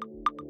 you